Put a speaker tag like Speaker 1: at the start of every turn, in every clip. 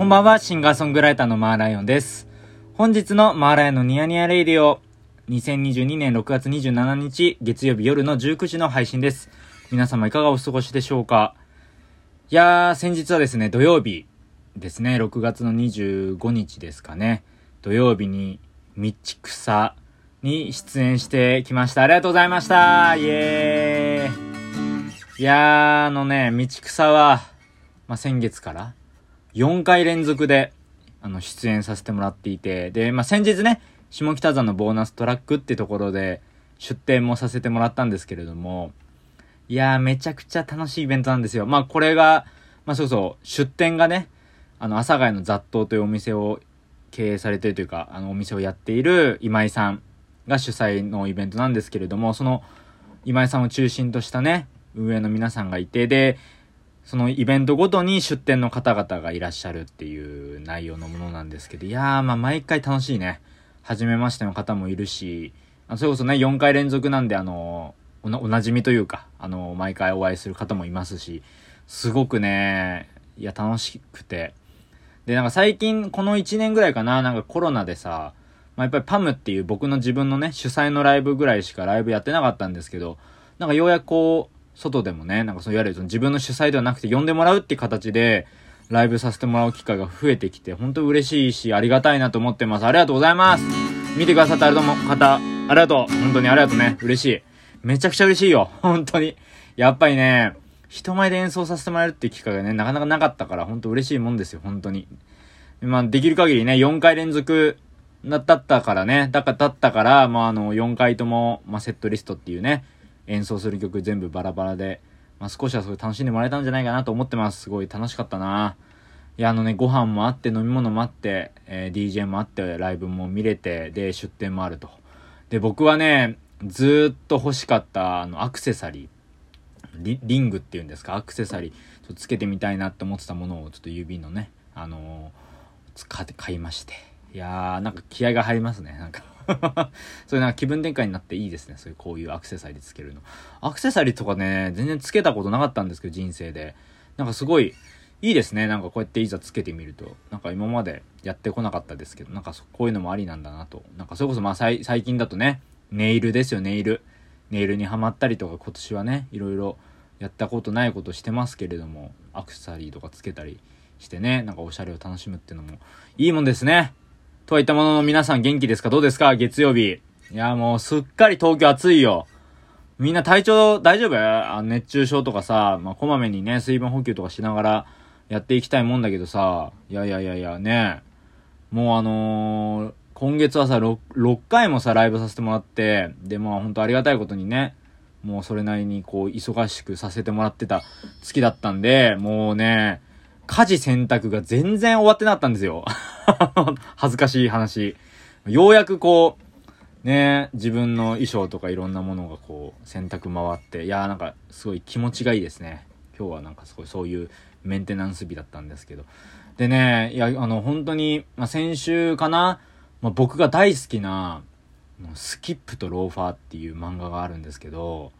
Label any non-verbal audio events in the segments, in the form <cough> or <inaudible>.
Speaker 1: こんばんは、シンガーソングライターのマーライオンです。本日のマーライオンのニヤニヤレイディオ、2022年6月27日、月曜日夜の19時の配信です。皆様いかがお過ごしでしょうか？いやー、先日はですね、土曜日ですね、6月の25日ですかね、土曜日に、道草に出演してきました。ありがとうございましたイエーイいやー、あのね、道草は、まあ、先月から、4回連続で、あの、出演させてもらっていて、で、まあ、先日ね、下北沢のボーナストラックってところで、出展もさせてもらったんですけれども、いやー、めちゃくちゃ楽しいイベントなんですよ。まあ、これが、まあ、そうそう、出店がね、あの、阿佐ヶ谷の雑踏というお店を経営されてるというか、あの、お店をやっている今井さんが主催のイベントなんですけれども、その、今井さんを中心としたね、運営の皆さんがいて、で、そのイベントごとに出店の方々がいらっしゃるっていう内容のものなんですけど、いやー、まあ毎回楽しいね。初めましての方もいるし、それこそね、4回連続なんで、あの、おな、おなじみというか、あの、毎回お会いする方もいますし、すごくね、いや、楽しくて。で、なんか最近、この1年ぐらいかな、なんかコロナでさ、まあ、やっぱりパムっていう僕の自分のね、主催のライブぐらいしかライブやってなかったんですけど、なんかようやくこう、外でもね、なんかそういわゆるその自分の主催ではなくて呼んでもらうっていう形で、ライブさせてもらう機会が増えてきて、本当嬉しいし、ありがたいなと思ってます。ありがとうございます見てくださったあれども方、ありがとう本当にありがとうね。嬉しい。めちゃくちゃ嬉しいよ。本当に。やっぱりね、人前で演奏させてもらえるっていう機会がね、なかなかなかったから、本当嬉しいもんですよ、本当に。まあ、できる限りね、4回連続だったからね、だから、だったから、まあ、あの、4回とも、まあ、セットリストっていうね、演奏する曲全部バラバラで、まあ、少しはすごい楽しんでもらえたんじゃないかなと思ってます。すごい楽しかったな。いや、あのね、ご飯もあって、飲み物もあって、えー DJ もあって、ライブも見れて、で、出店もあると。で、僕はね、ずーっと欲しかった、あの、アクセサリー。リリングっていうんですか、アクセサリー、ちょっとつけてみたいなって思ってたものを、ちょっと指のね、あのー使って買いまして。いやー、なんか気合が入りますね、なんか。<laughs> そういうなんか気分転換になっていいですね。そういうこういうアクセサリーつけるの。アクセサリーとかね、全然つけたことなかったんですけど、人生で。なんかすごい、いいですね。なんかこうやっていざつけてみると。なんか今までやってこなかったですけど、なんかこういうのもありなんだなと。なんかそれこそまあ最近だとね、ネイルですよ、ネイル。ネイルにはまったりとか今年はね、いろいろやったことないことしてますけれども、アクセサリーとかつけたりしてね、なんかおしゃれを楽しむっていうのもいいもんですね。とはいったものの皆さん元気ですか？どうですか？月曜日。いや、もうすっかり東京暑いよ。みんな体調大丈夫？あ熱中症とかさ、まあ、こまめにね、水分補給とかしながらやっていきたいもんだけどさ、いやいやいやいや、ね。もうあのー今月はさ6、6回もさ、ライブさせてもらって、で、まあ本当ありがたいことにね、もうそれなりにこう、忙しくさせてもらってた月だったんで、もうね、家事洗濯が全然終わってなかったんですよ。<laughs> 恥ずかしい話。ようやくこう、ね、自分の衣装とかいろんなものがこう、洗濯回って、いやーなんかすごい気持ちがいいですね。今日はなんかすごいそういうメンテナンス日だったんですけど。でね、いや、あの本当に、まあ、先週かな、まあ、僕が大好きな、スキップとローファーっていう漫画があるんですけど、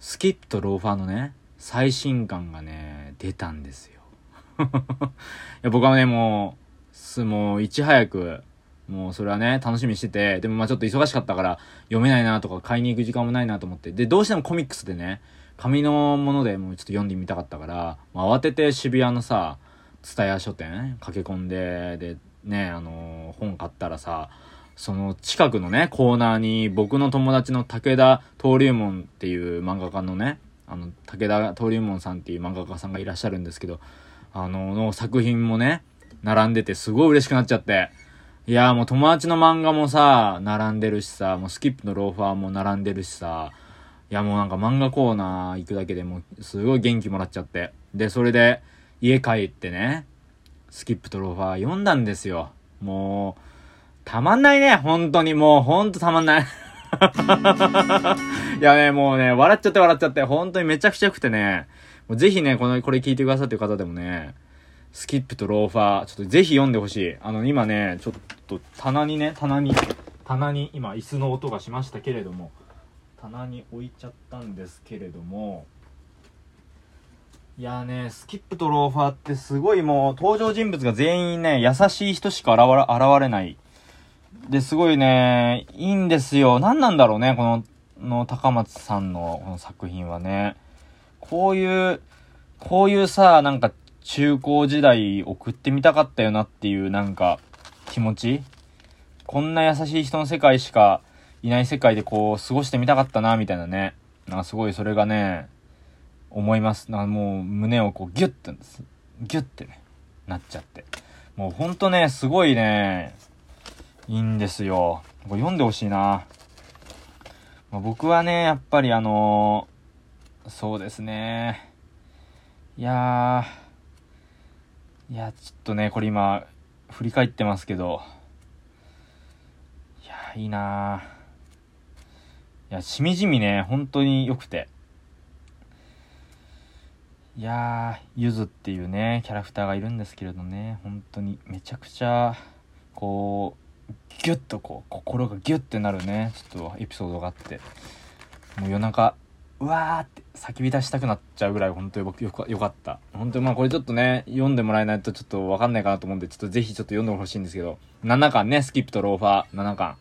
Speaker 1: スキップとローファーのね、最新刊がね、出たんですよ。<laughs> いや僕はね、もう、す、もう、いち早く、もうそれはね、楽しみにしてて、でもまあちょっと忙しかったから、読めないなとか、買いに行く時間もないなと思って、で、どうしてもコミックスでね、紙のものでもうちょっと読んでみたかったから、まあ、慌てて渋谷のさ、蔦屋書店駆け込んで、で、ね、あのー本買ったらさ、その近くのね、コーナーに僕の友達の武田登竜門っていう漫画家のね、あの、武田登竜門さんっていう漫画家さんがいらっしゃるんですけど、あの、の作品もね、並んでてすごい嬉しくなっちゃって。いやもう友達の漫画もさ、並んでるしさ、もうスキップのローファーも並んでるしさ、いやもうなんか漫画コーナー行くだけでもうすごい元気もらっちゃって。で、それで家帰ってね、スキップとローファー読んだんですよ。もう、たまんないね、本当にもう、ほんとたまんない。<laughs> いやね、もうね、笑っちゃって笑っちゃって、本当にめちゃくちゃ良くてね、もうぜひね、この、これ聞いてくださってる方でもね、スキップとローファー、ちょっとぜひ読んでほしい。あの、今ね、ちょっと棚にね、棚に、棚に、今椅子の音がしましたけれども、棚に置いちゃったんですけれども、いやね、スキップとローファーってすごいもう登場人物が全員ね、優しい人しか現れ、現れない。で、すごいね、いいんですよ。何なんだろうね、この、の高松さんのこの作品はね。こういう、こういうさ、なんか中高時代送ってみたかったよなっていうなんか気持ち？こんな優しい人の世界しかいない世界でこう過ごしてみたかったな、みたいなね。なんかすごいそれがね、思います。なんかもう胸をこうギュッて、ギュッてね、なっちゃって。もうほんとね、すごいね、いいんですよ。これ読んでほしいな。まあ、僕はね、やっぱりあのー、そうですね。いやー、いや、ちょっとね、これ今、振り返ってますけど、いやいいないや、しみじみね、本当に良くて。いやー、ゆずっていうね、キャラクターがいるんですけれどね、本当に。めちゃくちゃ、こう、ギュッとこう、心がギュッてなるね、ちょっとエピソードがあって、もう夜中、うわーって叫び出したくなっちゃうぐらい本当に僕よかよかった。本当にまあこれちょっとね、読んでもらえないとちょっとわかんないかなと思うんで、ちょっとぜひちょっと読んでほしいんですけど、7巻ね、スキップとローファー、7巻。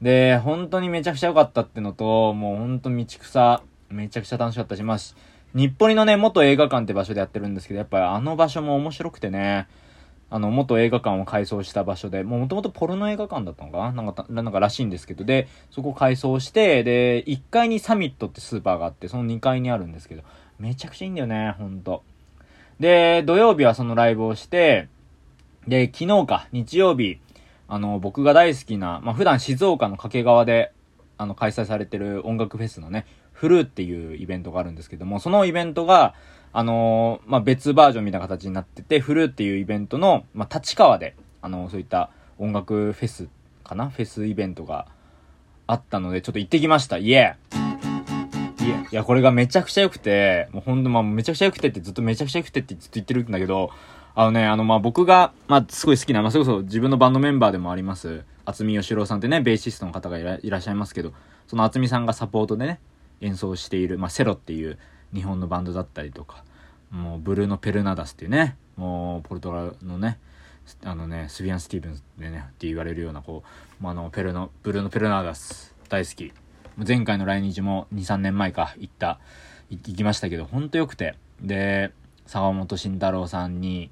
Speaker 1: で、本当にめちゃくちゃ良かったってのと、もう本当道草、めちゃくちゃ楽しかったし、まあ、日暮里のね、元映画館って場所でやってるんですけど、やっぱりあの場所も面白くてね、あの、元映画館を改装した場所で、もう元々ポルノ映画館だったのかな？なんか、なんからしいんですけど、で、そこ改装して、で、1階にサミットってスーパーがあって、その2階にあるんですけど、めちゃくちゃいいんだよね、ほんと。で、土曜日はそのライブをして、で、昨日か、日曜日、あの、僕が大好きな、まあ、普段静岡の掛川で、あの、開催されてる音楽フェスのね、フルーっていうイベントがあるんですけども、そのイベントが、あのー、まあ、別バージョンみたいな形になってて、フルーっていうイベントの、まあ、立川で、あのー、そういった音楽フェスかな？フェスイベントがあったので、ちょっと行ってきました。イエーいや、いや、これがめちゃくちゃ良くて、もうほんと、まあ、めちゃくちゃ良くてってずっとめちゃくちゃ良くてってずっと言ってるんだけど、あのね、あの、ま、僕が、まあ、すごい好きな、まあ、それこそ自分のバンドメンバーでもあります、渥美義郎さんってね、ベーシストの方がいらっしゃいますけど、その渥美さんがサポートでね、演奏している、まあ、セロっていう日本のバンドだったりとか、もうブルーノ・ペルナダスっていうね、もうポルトガルのね、あのね、スビアン・スティーブンスでね、って言われるような、こう、まあ、の、ペルノ、ブルーノ・ペルナダス、大好き。前回の来日も2、3年前か、行った、行きましたけど、ほんと良くて。で、坂本慎太郎さんに、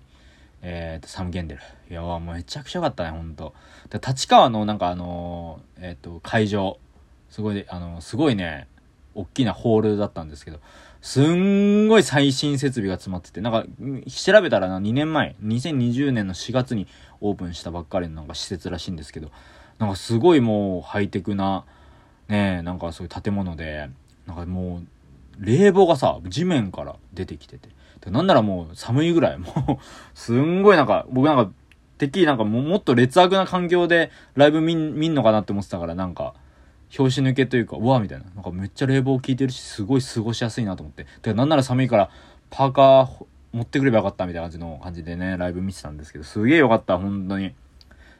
Speaker 1: えっ、ー、と、サム・ゲンデル。いや、もうめちゃくちゃ良かったね、ほんと。で、立川のなんかあのー、えっ、ー、と、会場、すごい、あのすごいね、大きなホールだったんですけど、すんごい最新設備が詰まってて、なんか、調べたらな、2年前、2020年の4月にオープンしたばっかりのなんか施設らしいんですけど、なんかすごいもうハイテクな、ねなんかそういう建物で、なんかもう、冷房がさ、地面から出てきてて。なんならもう寒いぐらい、もうすんごいなんか、僕なんか、てっきりなんかももっと劣悪な環境でライブ見んのかなって思ってたから、なんか、拍子抜けというか、うわみたいな。なんかめっちゃ冷房効いてるし、すごい過ごしやすいなと思って。で、なんなら寒いから、パーカー持ってくればよかったみたいな感じの感じでね、ライブ見てたんですけど、すげえよかった、本当に。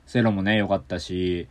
Speaker 1: セロもね、よかったし、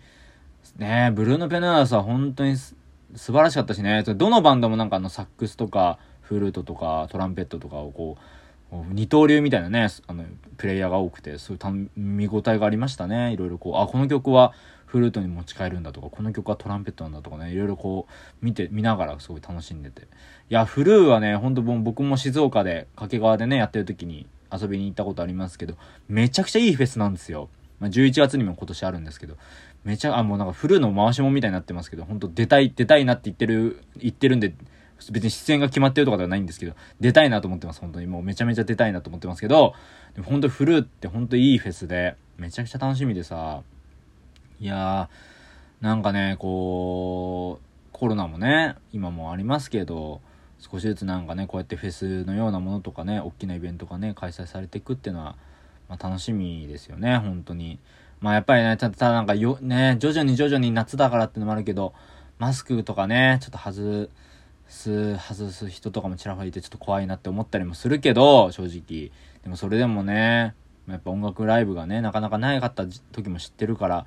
Speaker 1: ねブルーノ・ペナースは本当に素晴らしかったしね、どのバンドもなんかあのサックスとか、フルートとか、トランペットとかをこう、二刀流みたいなね、あの、プレイヤーが多くて、そういう見応えがありましたね。いろいろこう、あ、この曲はフルートに持ち帰るんだとか、この曲はトランペットなんだとかね、いろいろこう、見て、見ながらすごい楽しんでて。いや、フルーはね、ほんと僕も静岡で、掛川でね、やってる時に遊びに行ったことありますけど、めちゃくちゃいいフェスなんですよ。まあ、11月にも今年あるんですけど、めちゃ、あ、もうなんかフルーの回しもみたいになってますけど、ほんと出たい、出たいなって言ってる、言ってるんで、別に出演が決まってるとかではないんですけど、出たいなと思ってます、本当に。もうめちゃめちゃ出たいなと思ってますけど、でも本当フルーって本当いいフェスで、めちゃくちゃ楽しみでさ、いやー、なんかね、こう、コロナもね、今もありますけど、少しずつなんかね、こうやってフェスのようなものとかね、大きなイベントがね、開催されていくっていうのは、まあ、楽しみですよね、本当に。まあやっぱりね、ただなんかよ、ね、徐々に徐々に夏だからっていうのもあるけど、マスクとかね、ちょっと外す、外す人とかもちらほらいてちょっと怖いなって思ったりもするけど、正直。でもそれでもね、やっぱ音楽ライブがね、なかなかないかった時も知ってるから、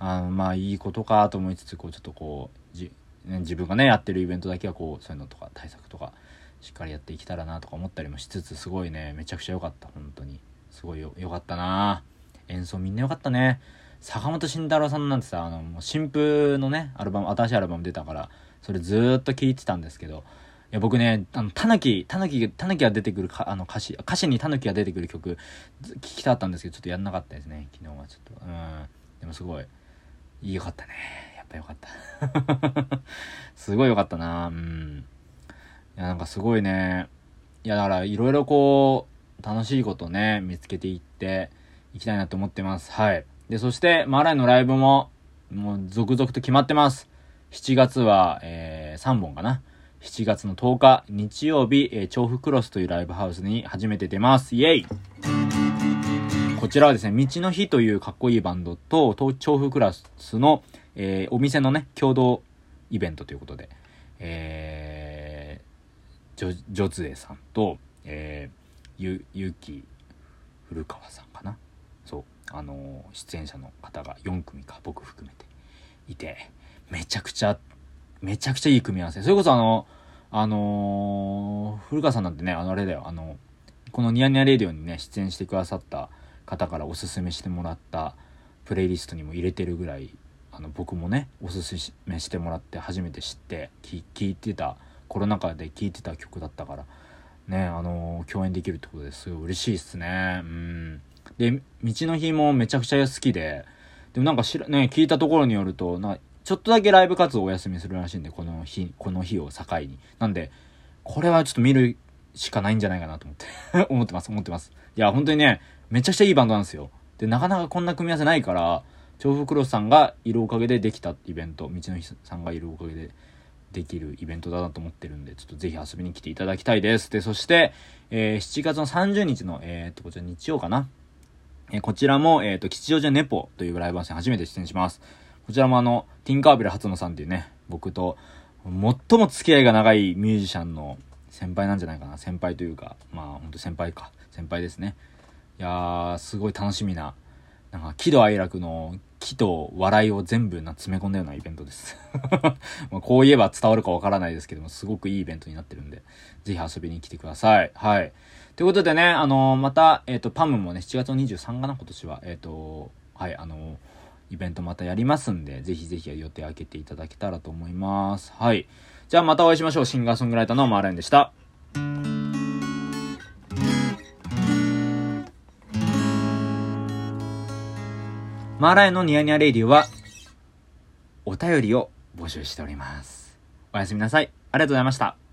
Speaker 1: あまあいいことかと思いつつ、こうちょっとこう、じ、自分がね、やってるイベントだけはこう、そういうのとか対策とかしっかりやっていけたらなとか思ったりもしつつ、すごいね、めちゃくちゃ良かった、本当に。すごいよ、良かったな演奏みんな良かったね。坂本慎太郎さんなんてさ、あの、もう新風のね、アルバム、新しいアルバム出たから、それずっと聴いてたんですけど、いや、僕ね、あの、たぬき、たぬき、たぬきが出てくるか、あの、歌詞、歌詞にたぬきが出てくる曲、聴きたかったんですけど、ちょっとやんなかったですね、昨日はちょっと。うん。でもすごい、良かったね。やっぱ良かった。<laughs> すごい良かったなうん。いや、なんかすごいね。いや、だから、いろいろこう、楽しいことね、見つけていっていきたいなと思ってます。はい。で、そして、マーライのライブも、もう続々と決まってます。7月は、えー、3本かな。7月の10日、日曜日、えー、調布クロスというライブハウスに初めて出ます。イェイちらはですね、道の日というかっこいいバンドと、東調布クロスの、えー、お店のね、共同イベントということで、えー、ジョ、ジョズエさんと、えー、ゆ、ゆき、古川さんかな？そう。あのー、出演者の方が4組か、僕含めていて、めちゃくちゃ、めちゃくちゃいい組み合わせ。それこそあの、あのー、古川さんなんてね、あのあれだよ、あの、このニヤニヤレディオにね、出演してくださった方からおすすめしてもらったプレイリストにも入れてるぐらい、あの、僕もね、おすすめしてもらって初めて知って聴いてた、コロナ禍で聴いてた曲だったから、ね、あのー、共演できるってことですごい嬉しいっすね。うん。で、道の日もめちゃくちゃ好きで、でもなんかしら、ね、聞いたところによると、なちょっとだけライブ活動お休みするらしいんで、この日、この日を境に。なんで、これはちょっと見るしかないんじゃないかなと思って <laughs> 思ってます、思ってます。いや、本当にね、めちゃくちゃいいバンドなんですよ。で、なかなかこんな組み合わせないから、調布クロスさんがいるおかげでできたイベント、道の日さんがいるおかげでできるイベントだなと思ってるんで、ちょっとぜひ遊びに来ていただきたいです。で、そして、えー、7月の30日の、えー、っと、こちら日曜かな？えー、こちらも、え、っと、吉祥寺ネポというライブハウスに初めて出演します。こちらもあの、ティンカーベル初野さんっていうね、僕と、最も付き合いが長いミュージシャンの先輩なんじゃないかな。先輩というか、まあ、ほんと先輩か。先輩ですね。いやー、すごい楽しみな、なんか、喜怒哀楽の喜と笑いを全部な詰め込んだようなイベントです <laughs> まこう言えば伝わるかわからないですけども、すごくいいイベントになってるんで、ぜひ遊びに来てください。はい。ということでね、あのー、また、えっ、ー、と、パムもね、7月の23かな、今年は。えっ、ー、と、はい、あのイベントまたやりますんで、ぜひぜひ予定開けていただけたらと思います。はい。じゃあまたお会いしましょう。シンガーソングライターのマーラインでした。マーラインのニヤニヤレイディは、お便りを募集しております。おやすみなさい。ありがとうございました。